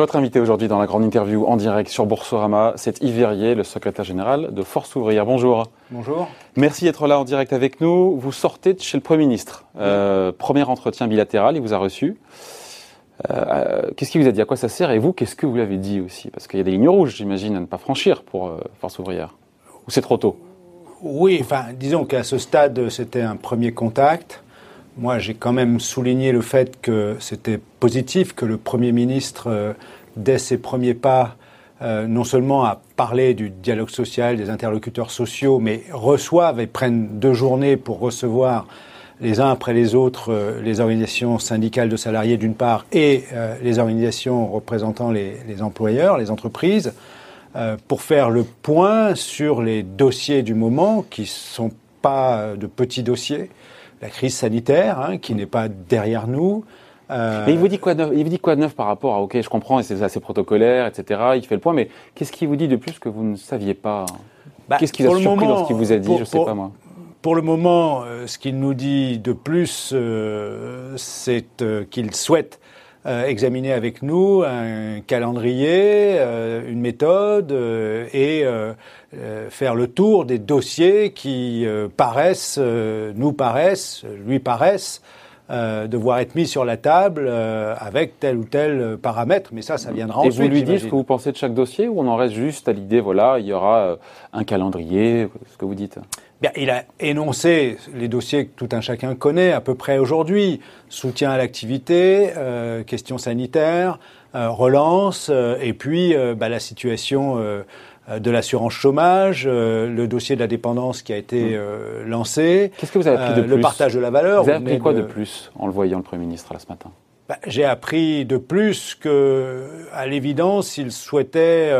Votre invité aujourd'hui dans la grande interview en direct sur Boursorama, c'est Yves Verrier, le secrétaire général de Force Ouvrière. Bonjour. Bonjour. Merci d'être là en direct avec nous. Vous sortez de chez le Premier ministre. Euh, premier entretien bilatéral, il vous a reçu. Euh, qu'est-ce qu'il vous a dit? À quoi ça sert? Et vous, qu'est-ce que vous l'avez dit aussi? Parce qu'il y a des lignes rouges, j'imagine, à ne pas franchir pour euh, Force Ouvrière. Ou c'est trop tôt? Oui, enfin, disons qu'à ce stade, c'était un premier contact. Moi, j'ai quand même souligné le fait que c'était positif que le Premier ministre, euh, dès ses premiers pas, euh, non seulement a parlé du dialogue social, des interlocuteurs sociaux, mais reçoivent et prennent deux journées pour recevoir les uns après les autres euh, les organisations syndicales de salariés d'une part et les organisations représentant les, les, employeurs, les entreprises, pour faire le point sur les dossiers du moment qui ne sont pas de petits dossiers la crise sanitaire, hein, qui n'est pas derrière nous. Euh... Mais il vous dit quoi de neuf Il vous dit quoi de neuf par rapport à OK, je comprends, c'est assez protocolaire, etc. Il fait le point, mais qu'est-ce qu'il vous dit de plus que vous ne saviez pas? Bah, Qu'est-ce qui vous a surpris lorsqu'il vous a dit Je ne sais pas moi? Pour le moment, euh, ce qu'il nous dit de plus, euh, c'est euh, qu'il souhaite euh, examiner avec nous un calendrier, euh, une méthode et faire le tour des dossiers qui paraissent, nous paraissent, lui paraissent, devoir être mis sur la table avec tel ou tel paramètre. Mais ça, ça viendra ensuite. Et vous lui dites ce que vous pensez de chaque dossier ou on en reste juste à l'idée, voilà, il y aura un calendrier, ce que vous dites? Bien, il a énoncé les dossiers que tout un chacun connaît à peu près aujourd'hui. Soutien à l'activité, euh, questions sanitaires, euh, relance, euh, et puis euh, bah, la situation euh, de l'assurance chômage, le dossier de la dépendance qui a été mmh. lancé. Qu'est-ce que vous avez appris de plus Le partage de la valeur. Vous avez appris quoi de... de plus en le voyant, le Premier ministre, là, ce matin? Bah, J'ai appris de plus que, à l'évidence, il souhaitait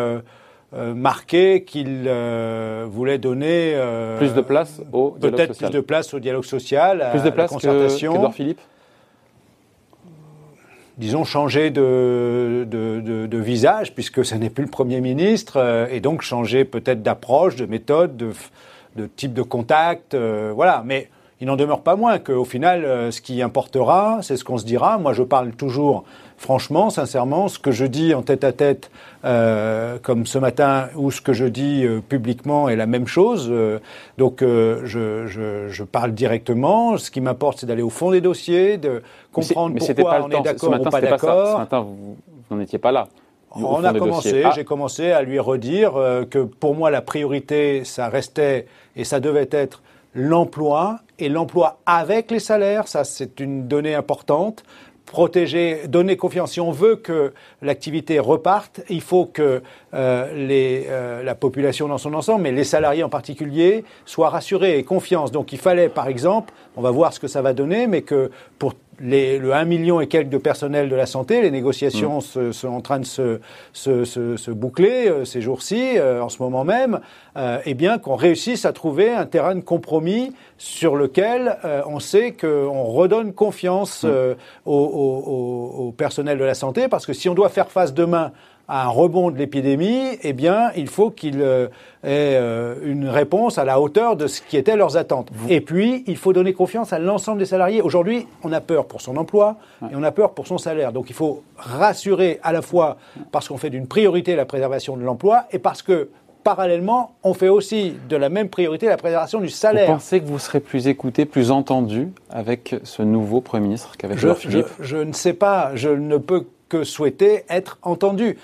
euh, marqué qu'il euh, voulait donner euh, plus de place au dialogue peut-être plus de place au dialogue social, plus de place à la concertation. Que, que Philippe? Disons changer de, de, de, de, visage puisque ce n'est plus le premier ministre et donc changer peut-être d'approche, de méthode, de, type de contact, voilà. Mais il n'en demeure pas moins qu'au final, euh, ce qui importera, c'est ce qu'on se dira. Moi, je parle toujours franchement, sincèrement, ce que je dis en tête à tête, euh, comme ce matin, ou ce que je dis euh, publiquement est la même chose. Euh, donc, je, je, je, parle directement. Ce qui m'importe, c'est d'aller au fond des dossiers, de comprendre mais pourquoi pas on est d'accord ou pas d'accord. Ce matin, vous, vous n'en étiez pas là. On a commencé, ah. j'ai commencé à lui redire que pour moi la priorité, ça restait et ça devait être l'emploi et l'emploi avec les salaires, ça c'est une donnée importante protéger, donner confiance. Si on veut que l'activité reparte, il faut que euh, euh, la population dans son ensemble, mais les salariés en particulier, soient rassurés et confiance. Donc il fallait, par exemple, on va voir ce que ça va donner, mais que pour les, le 1 million et quelques de personnel de la santé, les négociations mmh. se, sont en train de se, se, se, se boucler euh, ces jours-ci, euh, en ce moment même, euh, eh bien qu'on réussisse à trouver un terrain de compromis sur lequel euh, on sait qu'on redonne confiance mmh. au, au, au, personnel de la santé, parce que si on doit faire face demain à un rebond de l'épidémie, eh bien, il faut qu'il euh, ait euh, une réponse à la hauteur de ce qui étaient leurs attentes. Et puis, il faut donner confiance à l'ensemble des salariés. Aujourd'hui, on a peur pour son emploi et on a peur pour son salaire. Donc, il faut rassurer à la fois parce qu'on fait d'une priorité la préservation de l'emploi et parce que parallèlement, on fait aussi de la même priorité la préservation du salaire. Vous pensez que vous serez plus écouté, plus entendu avec ce nouveau Premier ministre qu'avec je, Philippe? je, je ne sais pas, je ne peux que souhaiter être entendu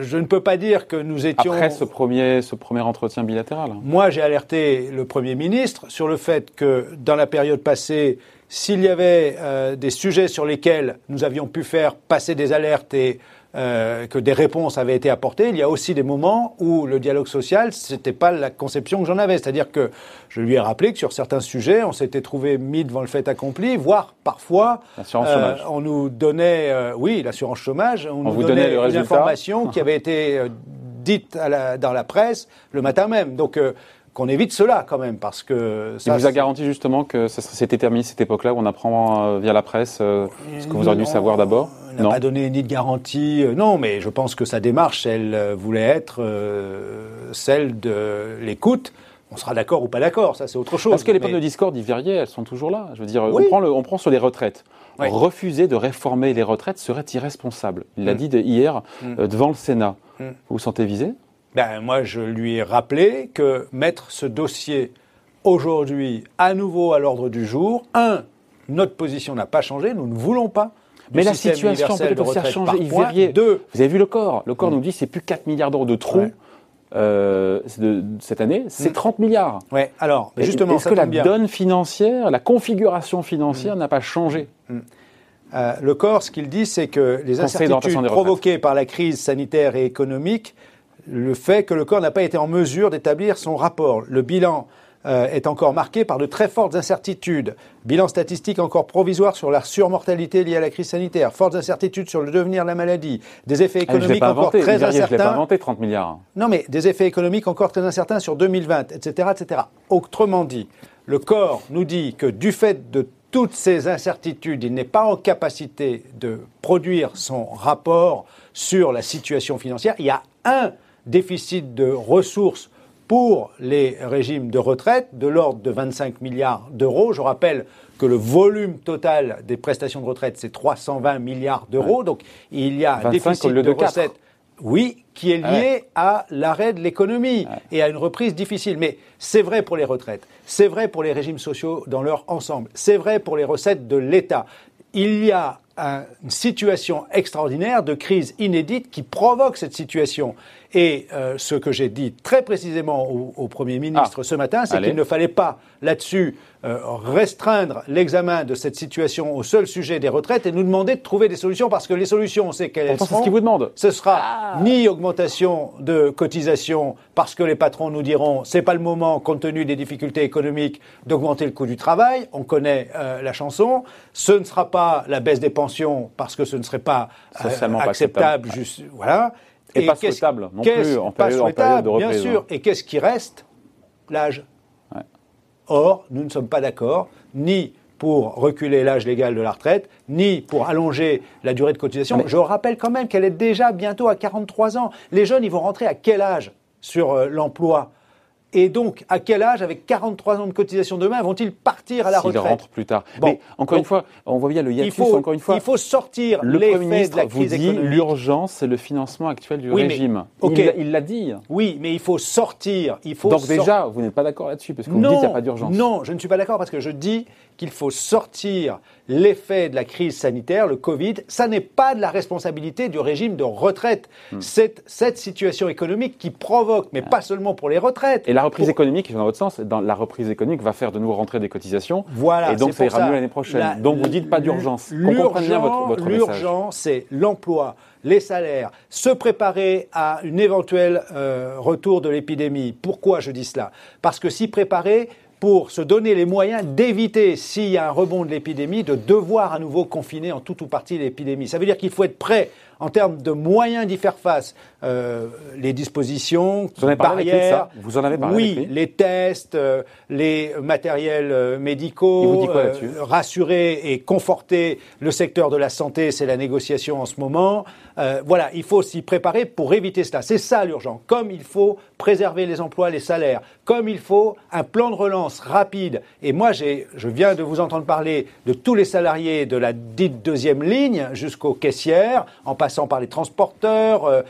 je ne peux pas dire que nous étions. Après ce premier, ce premier entretien bilatéral. Moi, j'ai alerté le Premier ministre sur le fait que dans la période passée, s'il y avait euh, des sujets sur lesquels nous avions pu faire passer des alertes et euh, que des réponses avaient été apportées, il y a aussi des moments où le dialogue social, c'était pas la conception que j'en avais. C'est-à-dire que je lui ai rappelé que sur certains sujets, on s'était trouvé mis devant le fait accompli, voire parfois, euh, on nous donnait, euh, oui, l'assurance chômage, on, on, nous donnait, donnait une information qui avait été euh, dite la, dans la presse le matin même. Donc euh, qu'on évite cela quand même, parce que ça. Il vous a garanti justement que ça s'était terminé cette époque-là où on apprend euh, via la presse euh, ce que vous auriez dû savoir d'abord On n'a pas donné ni de garantie, euh, non, mais je pense que sa démarche, elle voulait être euh, celle de l'écoute. On sera d'accord ou pas d'accord, ça c'est autre chose. Parce que les pommes mais... de discorde, Verrier, elles sont toujours là. Je veux dire, oui. on, prend le, on prend sur les retraites. refuser de réformer les retraites serait irresponsable. Il l'a mm. dit hier mm. euh, devant le Sénat. Mm. Vous vous sentez visé ben, Moi, je lui ai rappelé que mettre ce dossier aujourd'hui à nouveau à l'ordre du jour, un, notre position n'a pas changé, nous ne voulons pas mais la situation peut aussi changer. Yves Deux, vous avez vu le corps. Le corps nous dit c'est plus 4 milliards d'euros de trous. Euh, de, cette année, c'est 30 milliards. Ouais. Alors, justement, est-ce que la donne financière, la configuration financière n'a pas changé? Euh, le corps, ce qu'il dit, c'est que les incertitudes provoquées par la crise sanitaire et économique, le fait que le corps n'a pas été en mesure d'établir son rapport. Le bilan euh, est encore marqué par de très fortes incertitudes. Bilan statistique encore provisoire sur la surmortalité liée à la crise sanitaire, fortes incertitudes sur le devenir de la maladie, des effets ah, économiques encore très incertains. Je pas inventé 30 milliards. Non, mais des effets économiques encore très incertains sur 2020, etc., etc. Autrement dit, le corps nous dit que du fait de toutes ces incertitudes, il n'est pas en capacité de produire son rapport sur la situation financière. Il y a un déficit de ressources pour les régimes de retraite de l'ordre de 25 milliards d'euros. Je rappelle que le volume total des prestations de retraite, c'est 320 milliards d'euros. Donc il y a un déficit de, recettes. Oui, qui est lié à l'arrêt de l'économie et à une reprise difficile. Mais c'est vrai pour les retraites, c'est vrai pour les régimes sociaux dans leur ensemble, c'est vrai pour les recettes de l'État. Il y a une situation extraordinaire de crise inédite qui provoque cette situation. Et euh, ce que j'ai dit très précisément au, Premier ministre ah. ce matin, c'est qu'il ne fallait pas là-dessus euh, restreindre l'examen de cette situation au seul sujet des retraites et nous demander de trouver des solutions parce que les solutions, on sait qu'elles seront. C'est ce qu'il vous demande. Ce sera ah. ni augmentation de cotisation parce que les patrons nous diront c'est pas le moment compte tenu des difficultés économiques d'augmenter le coût du travail. On connaît euh, la chanson. Ce ne sera pas la baisse des pensions parce que ce ne serait pas acceptable. acceptable. Juste, voilà. Et, pas souhaitable non plus en période, de reprise. Bien sûr. Et qu'est-ce qui reste? L'âge. Or, nous ne sommes pas d'accord ni pour reculer l'âge légal de la retraite, ni pour allonger la durée de cotisation. Je rappelle quand même qu'elle est déjà bientôt à 43 ans. Les jeunes, ils vont rentrer à quel âge sur euh, l'emploi? Et donc, à quel âge, avec 43 ans de cotisation demain, vont-ils partir à la retraite Ils rentrent plus tard. Mais encore une fois, on voit bien le hiatus, il faut, encore une fois. Il faut sortir le Premier ministre de la crise vous dit l'urgence, c'est le financement actuel du régime. Il l'a dit. Oui, mais il faut sortir. Il faut donc déjà, vous n'êtes pas d'accord là-dessus, parce que vous dites qu'il n'y a pas d'urgence. Non, je ne suis pas d'accord, parce que je dis qu'il faut sortir l'effet de la crise sanitaire, le Covid, ça n'est pas de la responsabilité du régime de retraite. Hmm. C'est cette situation économique qui provoque, mais pas seulement pour les retraites. Et la reprise économique, dans votre sens, dans la reprise économique va faire de nouveau rentrer des cotisations. Voilà. Et donc ça ira mieux l'année prochaine. donc vous dites pas d'urgence. L'urgence, c'est l'emploi, les salaires, se préparer à une éventuelle euh, retour de l'épidémie. Pourquoi je dis cela? Parce que s'y préparer, pour se donner les moyens d'éviter, s'il y a un rebond de l'épidémie, de devoir à nouveau confiner en tout ou partie l'épidémie. Ça veut dire qu'il faut être prêt en termes de moyens d'y faire face, euh, les dispositions, vous en avez barrières, Vous en avez parlé Oui, les tests, euh, les matériels euh, médicaux, rassurer et conforter le secteur de la santé, c'est la négociation en ce moment. voilà, il faut s'y préparer pour éviter cela. C'est ça l'urgent. Comme il faut préserver les emplois, les salaires, comme il faut un plan de relance rapide. Et moi, je viens de vous entendre parler de tous les salariés de la dite deuxième ligne jusqu'aux caissières, en passant par les transporteurs, euh,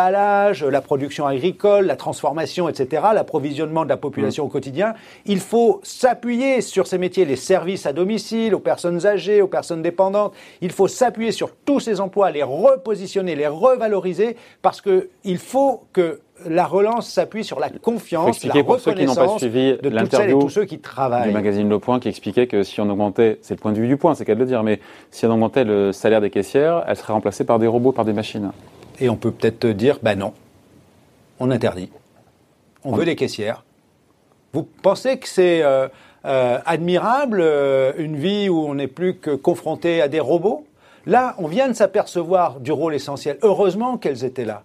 l'emballage, la production agricole, la transformation, etc., l'approvisionnement de la population mmh. au quotidien. Il faut s'appuyer sur ces métiers, les services à domicile, aux personnes âgées, aux personnes dépendantes. Il faut s'appuyer sur tous ces emplois, les repositionner, les revaloriser, parce qu'il faut que la relance s'appuie sur la confiance, la pour ceux qui n'ont pas suivi de l'interview tous ceux qui travaillent. du magazine Le Point qui expliquait que si on augmentait, c'est le point de vue du point, c'est qu'à le dire, mais si on augmentait le salaire des caissières, elle serait remplacée par des robots, par des machines. Et on peut peut-être dire, ben non, on interdit. On, veut des caissières. Vous pensez que c'est euh, euh, admirable euh, une vie où on n'est plus que confronté à des robots? Là, on vient de s'apercevoir du rôle essentiel. Heureusement qu'elles étaient là.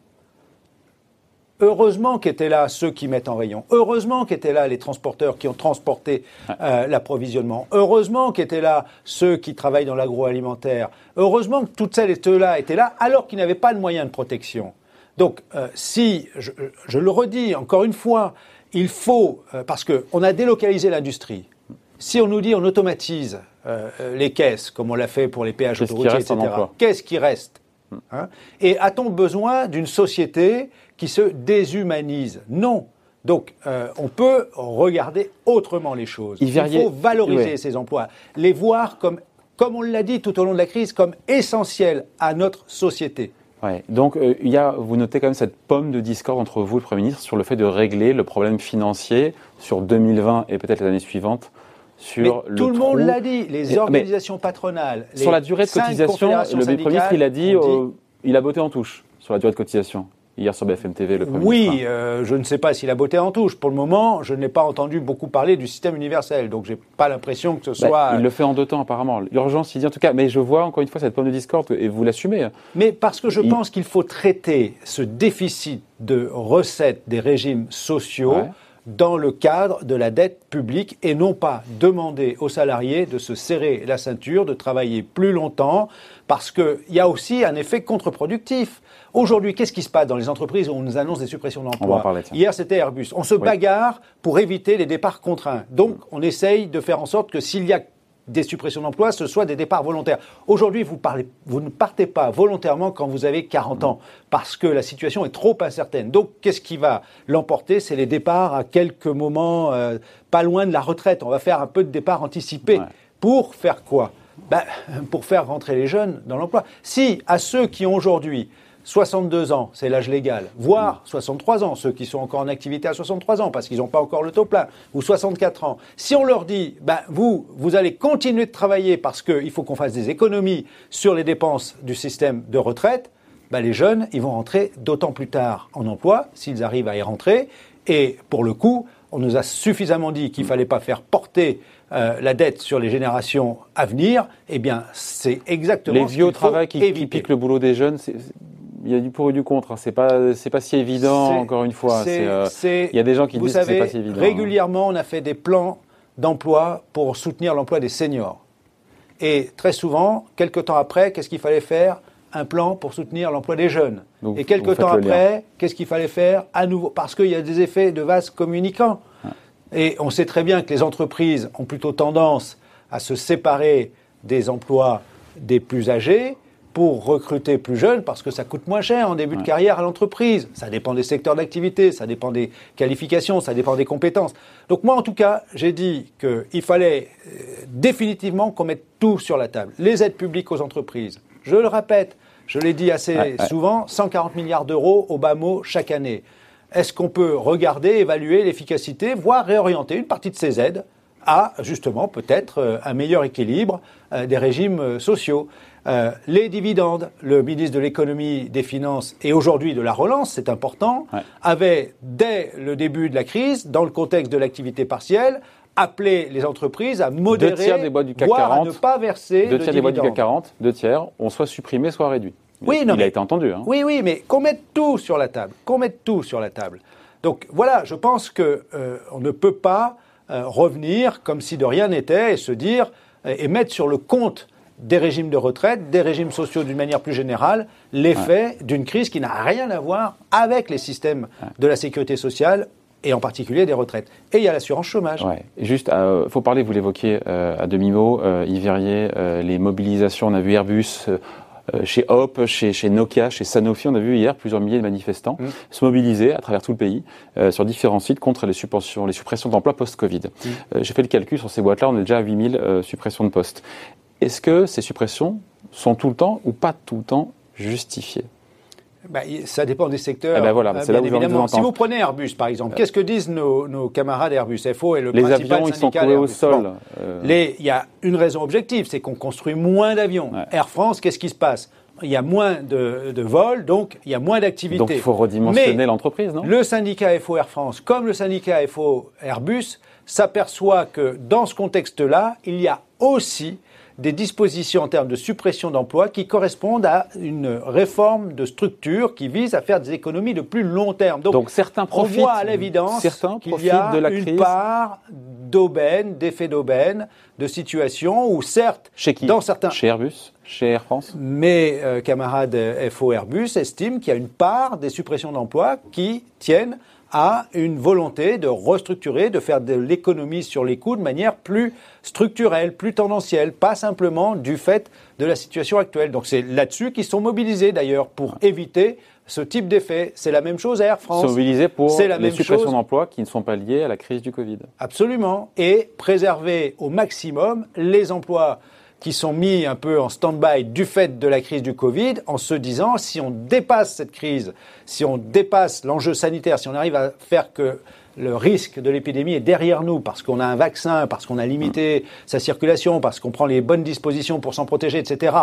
Heureusement qu'étaient là ceux qui mettent en rayon. Heureusement qu'étaient là les transporteurs qui ont transporté euh, l'approvisionnement. Heureusement qu'étaient là ceux qui travaillent dans l'agroalimentaire. Heureusement que toutes celles et ceux-là étaient là alors qu'ils n'avaient pas de moyens de protection. Donc, euh, si, je, le redis encore une fois, il faut, euh, parce qu'on a délocalisé l'industrie, Si on nous dit on automatise euh, les caisses, comme on l'a fait pour les péages autoroutiers, etc., qu'est-ce qui reste? Hein? Et a-t-on besoin d'une société qui se déshumanise Non. Donc, euh, on peut regarder autrement les choses. Il, faut valoriser ces emplois, les voir comme, comme on l'a dit tout au long de la crise, comme essentiels à notre société. Ouais. Donc, euh, il y a, vous notez quand même cette pomme de discorde entre vous et le Premier ministre sur le fait de régler le problème financier sur 2020 et peut-être les années suivantes. Sur mais tout le monde l'a dit, les organisations patronales. sur la durée de cotisation, le Premier ministre, il a dit, euh, il a botté en touche sur la durée de cotisation hier sur BFM TV, le Premier Oui, euh, je ne sais pas s'il a botté en touche. Pour le moment, je n'ai pas entendu beaucoup parler du système universel, donc j'ai pas l'impression que ce bah, soit. il le fait en deux temps apparemment. L'urgence, il dit en tout cas. Mais je vois encore une fois cette pomme de discorde et vous l'assumez. Hein. Mais parce que je pense qu'il faut traiter ce déficit de recettes des régimes sociaux. dans le cadre de la dette publique et non pas demander aux salariés de se serrer la ceinture, de travailler plus longtemps, parce qu'il y a aussi un effet contre-productif. Aujourd'hui, qu'est-ce qui se passe dans les entreprises où on nous annonce des suppressions d'emplois? Hier, c'était Airbus. On se bagarre pour éviter les départs contraints. Donc, on essaye de faire en sorte que s'il y a des suppressions d'emplois, ce soit des départs volontaires. Aujourd'hui, vous, vous ne partez pas volontairement quand vous avez 40 ans, parce que la situation est trop incertaine. Donc, qu'est-ce qui va l'emporter? C'est les départs à quelques moments, euh, pas loin de la retraite. On va faire un peu de départ anticipé. Pour faire quoi? Ben, Pour faire rentrer les jeunes dans l'emploi. Si à ceux qui ont aujourd'hui 62 ans, c'est l'âge légal, voire 63 ans, ceux qui sont encore en activité à 63 ans parce qu'ils n'ont pas encore le taux plein, ou 64 ans. Si on leur dit, ben, vous, vous allez continuer de travailler parce qu'il faut qu'on fasse des économies sur les dépenses du système de retraite, ben, les jeunes, ils vont rentrer d'autant plus tard en emploi, s'ils arrivent à y rentrer. Et pour le coup, on nous a suffisamment dit qu'il ne fallait pas faire porter euh, la dette sur les générations à venir, eh bien, c'est exactement les vieux travail qui, qui piquent le boulot des jeunes il y a du pour et du contre. Hein. C'est pas, c'est pas si évident. Encore une fois, euh, il y a des gens qui disent que c'est pas si évident. Régulièrement, on a fait des plans d'emploi pour soutenir l'emploi des seniors. Et très souvent, quelques temps après, qu'est-ce qu'il fallait faire? Un plan pour soutenir l'emploi des jeunes. et quelques temps après, qu'est-ce qu'il fallait faire? À nouveau, parce qu'il y a des effets de vase communicants. Et on sait très bien que les entreprises ont plutôt tendance à se séparer des emplois des plus âgés pour recruter plus jeunes parce que ça coûte moins cher en début de carrière à l'entreprise. Ça dépend des secteurs d'activité, ça dépend des qualifications, ça dépend des compétences. Donc moi, en tout cas, j'ai dit qu'il fallait euh, définitivement qu'on mette tout sur la table. Les aides publiques aux entreprises. Je le répète, je l'ai dit assez souvent, 140 milliards d'euros au bas mot chaque année. Est-ce qu'on peut regarder, évaluer l'efficacité, voire réorienter une partie de ces aides à justement peut-être euh, un meilleur équilibre euh, des régimes sociaux? Euh, les dividendes, le ministre de l'économie, des finances et aujourd'hui de la relance, c'est important, avait dès le début de la crise, dans le contexte de l'activité partielle, appelé les entreprises à modérer, deux tiers des boîtes du CAC 40, à ne pas verser deux tiers des boîtes du CAC 40, deux tiers, ont soit supprimé, soit réduit. Oui, non, il a été entendu. Hein. Oui, oui, mais qu'on mette tout sur la table, qu'on mette tout sur la table. Donc voilà, je pense que euh, on ne peut pas euh, revenir comme si de rien n'était et se dire et mettre sur le compte des régimes de retraite, des régimes sociaux d'une manière plus générale, l'effet d'une crise qui n'a rien à voir avec les systèmes de la sécurité sociale et en particulier des retraites. Et il y a l'assurance chômage. Ouais. Juste, il euh, faut parler, vous l'évoquiez euh, à demi-mot, euh, Yves Verrier, les mobilisations, on a vu Airbus, chez Hop, chez, chez, Nokia, chez Sanofi, on a vu hier plusieurs milliers de manifestants mm. se mobiliser à travers tout le pays sur différents sites contre les, les suppressions d'emplois post-Covid. Mm. J'ai fait le calcul sur ces boîtes-là, on est déjà à 8000 suppressions de postes. Est-ce que ces suppressions sont tout le temps ou pas tout le temps justifiées bah, ça dépend des secteurs. Eh ben voilà, c'est là où évidemment. Si vous prenez Airbus, par exemple, qu'est-ce que disent nos, camarades Airbus FO et le Les avions, ils sont au sol. Euh. Il y a une raison objective, c'est qu'on construit moins d'avions. Air France, qu'est-ce qui se passe? Il y a moins de, vols, donc il y a moins d'activité. Donc il faut redimensionner l'entreprise, non? Le syndicat FO Air France, comme le syndicat FO Airbus, s'aperçoit que dans ce contexte-là, il y a aussi des dispositions en termes de suppression d'emplois qui correspondent à une réforme de structure qui vise à faire des économies de plus long terme. Donc, certains profitent, on voit à l'évidence qu'il y a de la une part d'aubaine, d'effet d'aubaine, de situation où certes, chez qui dans certains chez Airbus, chez Air France, mes euh, camarades FO Airbus estiment qu'il y a une part des suppressions d'emplois qui tiennent à une volonté de restructurer, de faire de l'économie sur les coûts de manière plus structurelle, plus tendancielle, pas simplement du fait de la situation actuelle. Donc c'est là-dessus qu'ils sont mobilisés d'ailleurs pour éviter ce type d'effet. C'est la même chose à Air France. Sont mobilisés pour la les suppressions d'emplois qui ne sont pas liées à la crise du Covid. Absolument. Et préserver au maximum les emplois qui sont mis un peu en stand-by du fait de la crise du Covid en se disant si on dépasse cette crise, si on dépasse l'enjeu sanitaire, si on arrive à faire que le risque de l'épidémie est derrière nous parce qu'on a un vaccin, parce qu'on a limité sa circulation, parce qu'on prend les bonnes dispositions pour s'en protéger, etc.,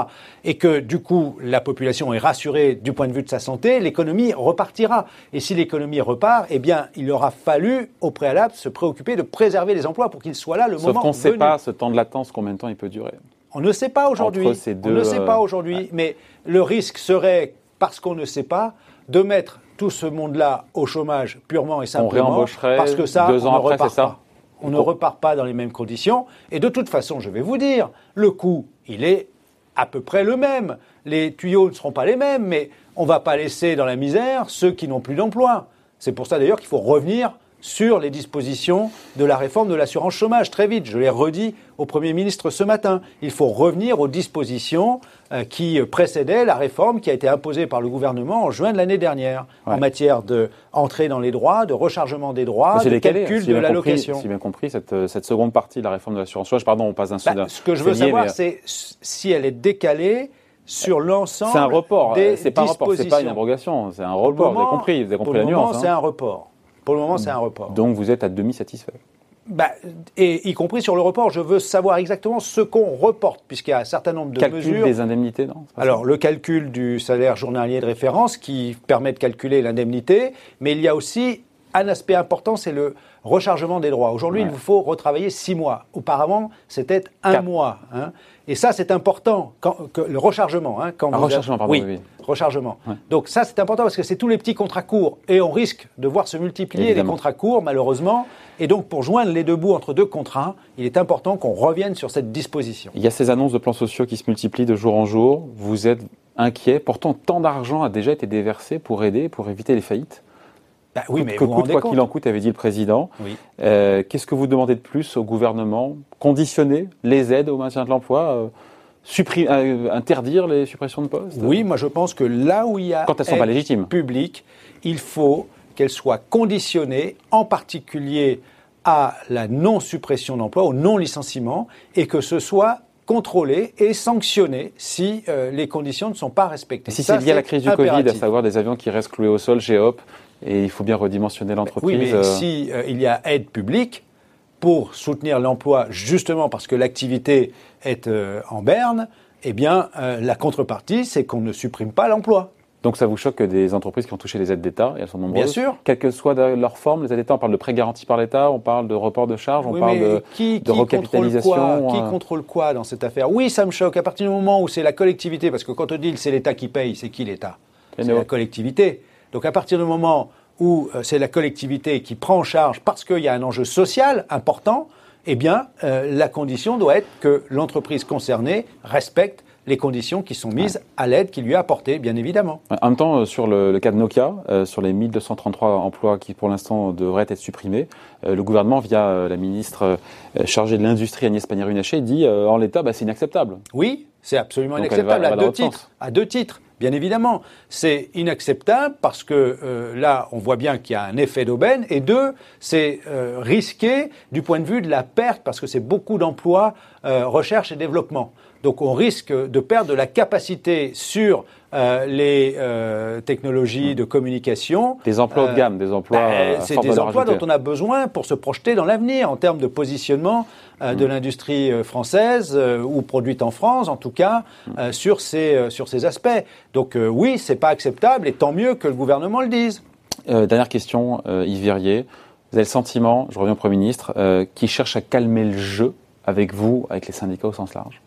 et que du coup la population est rassurée du point de vue de sa santé, l'économie repartira. Et si l'économie repart, eh bien, il aura fallu au préalable se préoccuper de préserver les emplois pour qu'ils soient là le moment Sauf qu'on ne sait pas ce temps de latence combien de temps il peut durer. On ne sait pas aujourd'hui. On ne sait pas euh, aujourd'hui, mais le risque serait, parce qu'on ne sait pas, de mettre tout ce monde-là au chômage purement et simplement parce que ça, deux ans on ne repart pas. On ne repart pas dans les mêmes conditions. Et de toute façon, je vais vous dire, le coût, il est à peu près le même. Les tuyaux ne seront pas les mêmes, mais on ne va pas laisser dans la misère ceux qui n'ont plus d'emploi. C'est pour ça d'ailleurs qu'il faut revenir sur les dispositions de la réforme de l'assurance chômage. Très vite, je l'ai redit au Premier ministre ce matin. Il faut revenir aux dispositions euh, qui précédaient la réforme qui a été imposée par le gouvernement en juin de l'année dernière en matière d'entrée dans les droits, de rechargement des droits, de calcul de l'allocation. Si bien compris, cette, euh, cette, seconde partie de la réforme de l'assurance chômage, pardon, on passe d'un bah, Ce que je veux savoir, c'est si elle est décalée sur l'ensemble. C'est un report. C'est pas un report, c'est pas une abrogation. C'est un report. vous avez compris, vous avez compris la nuance. C'est hein. un report. Pour le moment, c'est un report. Donc vous êtes à demi satisfait bah, et y compris sur le report, je veux savoir exactement ce qu'on reporte, puisqu'il y a un certain nombre de calcul mesures. des indemnités, non Alors, le calcul du salaire journalier de référence qui permet de calculer l'indemnité, mais il y a aussi un aspect important, c'est le rechargement des droits. Aujourd'hui, il vous faut retravailler six mois. Auparavant, c'était un mois. Hein. Et ça, c'est important, quand, le rechargement. Hein, quand ah, rechargement, pardon. Oui, rechargement. Donc ça, c'est important parce que c'est tous les petits contrats courts. Et on risque de voir se multiplier les contrats courts, malheureusement. Et donc, pour joindre les deux bouts entre deux contrats, il est important qu'on revienne sur cette disposition. Il y a ces annonces de plans sociaux qui se multiplient de jour en jour. Vous êtes inquiet. Pourtant, tant d'argent a déjà été déversé pour aider, pour éviter les faillites. Bah oui, mais que coûte quoi qu'il en coûte, avait dit le président. Euh, qu'est-ce que vous demandez de plus au gouvernement? Conditionner les aides au maintien de l'emploi euh, euh, interdire les suppressions de postes? Oui, moi je pense que là où il y a quand elles sont pas légitimes, public, il faut qu'elles soient conditionnées, en particulier à la non-suppression d'emploi, au non-licenciement, et que ce soit contrôlé et sanctionné si les conditions ne sont pas respectées. Et si c'est lié à la crise du Covid, à savoir des avions qui restent cloués au sol chez Hop, et il faut bien redimensionner l'entreprise. Oui, mais euh. si euh, il y a aide publique pour soutenir l'emploi, justement parce que l'activité est euh, en berne, eh bien, la contrepartie, c'est qu'on ne supprime pas l'emploi. Donc ça vous choque que des entreprises qui ont touché les aides d'État, et elles sont nombreuses, Bien sûr. quelle que soit leur forme, les aides d'État, on parle de prêts garantis par l'État, on parle de report de charges, on parle de, qui, de recapitalisation. Contrôle quoi? Qui contrôle quoi dans cette affaire? Oui, ça me choque. À partir du moment où c'est la collectivité, parce que quand on dit c'est l'État qui paye, c'est qui l'État? C'est la collectivité. Donc à partir du moment où euh, c'est la collectivité qui prend en charge parce qu'il y a un enjeu social important, eh bien, euh, la condition doit être que l'entreprise concernée respecte les conditions qui sont mises à l'aide qui lui est apportée, bien évidemment. En même temps, euh, sur le, cas de Nokia, sur les 1233 emplois qui pour l'instant devraient être supprimés, le gouvernement, via la ministre chargée de l'industrie Agnès Pannier-Runacher, dit en l'état, bah, c'est inacceptable. Oui, c'est absolument inacceptable à, deux titres, à deux titres. Bien évidemment, c'est inacceptable parce que euh, là, on voit bien qu'il y a un effet d'aubaine, et deux, c'est euh, risqué du point de vue de la perte parce que c'est beaucoup d'emplois euh, recherche et développement. Donc on risque de perdre de la capacité sur euh, les euh, technologies de communication. Des emplois de gamme, des emplois. Bah, c'est des emplois dont on a besoin pour se projeter dans l'avenir en termes de positionnement de mm. l'industrie française ou produite en France, en tout cas, mm. sur ces sur ces aspects. Donc oui, c'est pas acceptable et tant mieux que le gouvernement le dise. dernière question, Yves Verrier. Vous avez le sentiment, je reviens au Premier ministre, qui cherche à calmer le jeu avec vous, avec les syndicats au sens large?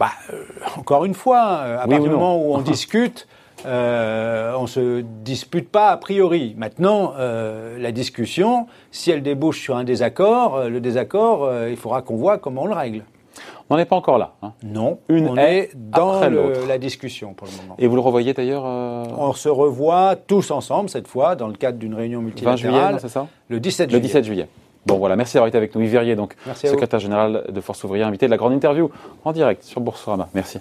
Bah, euh, Encore une fois, euh, à partir du moment où on discute, euh, on ne se dispute pas a priori. Maintenant, la discussion, si elle débouche sur un désaccord, le désaccord, il faudra qu'on voit comment on le règle. On n'en est pas encore là. Hein. Non, Une on est dans la discussion pour le moment. Et vous le revoyez d'ailleurs euh, On se revoit tous ensemble cette fois dans le cadre d'une réunion multilatérale. 20 juillet, c'est ça? Le 17 juillet. Le 17 juillet. Bon voilà, merci d'avoir été avec nous. Yves Verrier, donc secrétaire général de Force ouvrière, invité de la grande interview en direct sur Boursorama. Merci.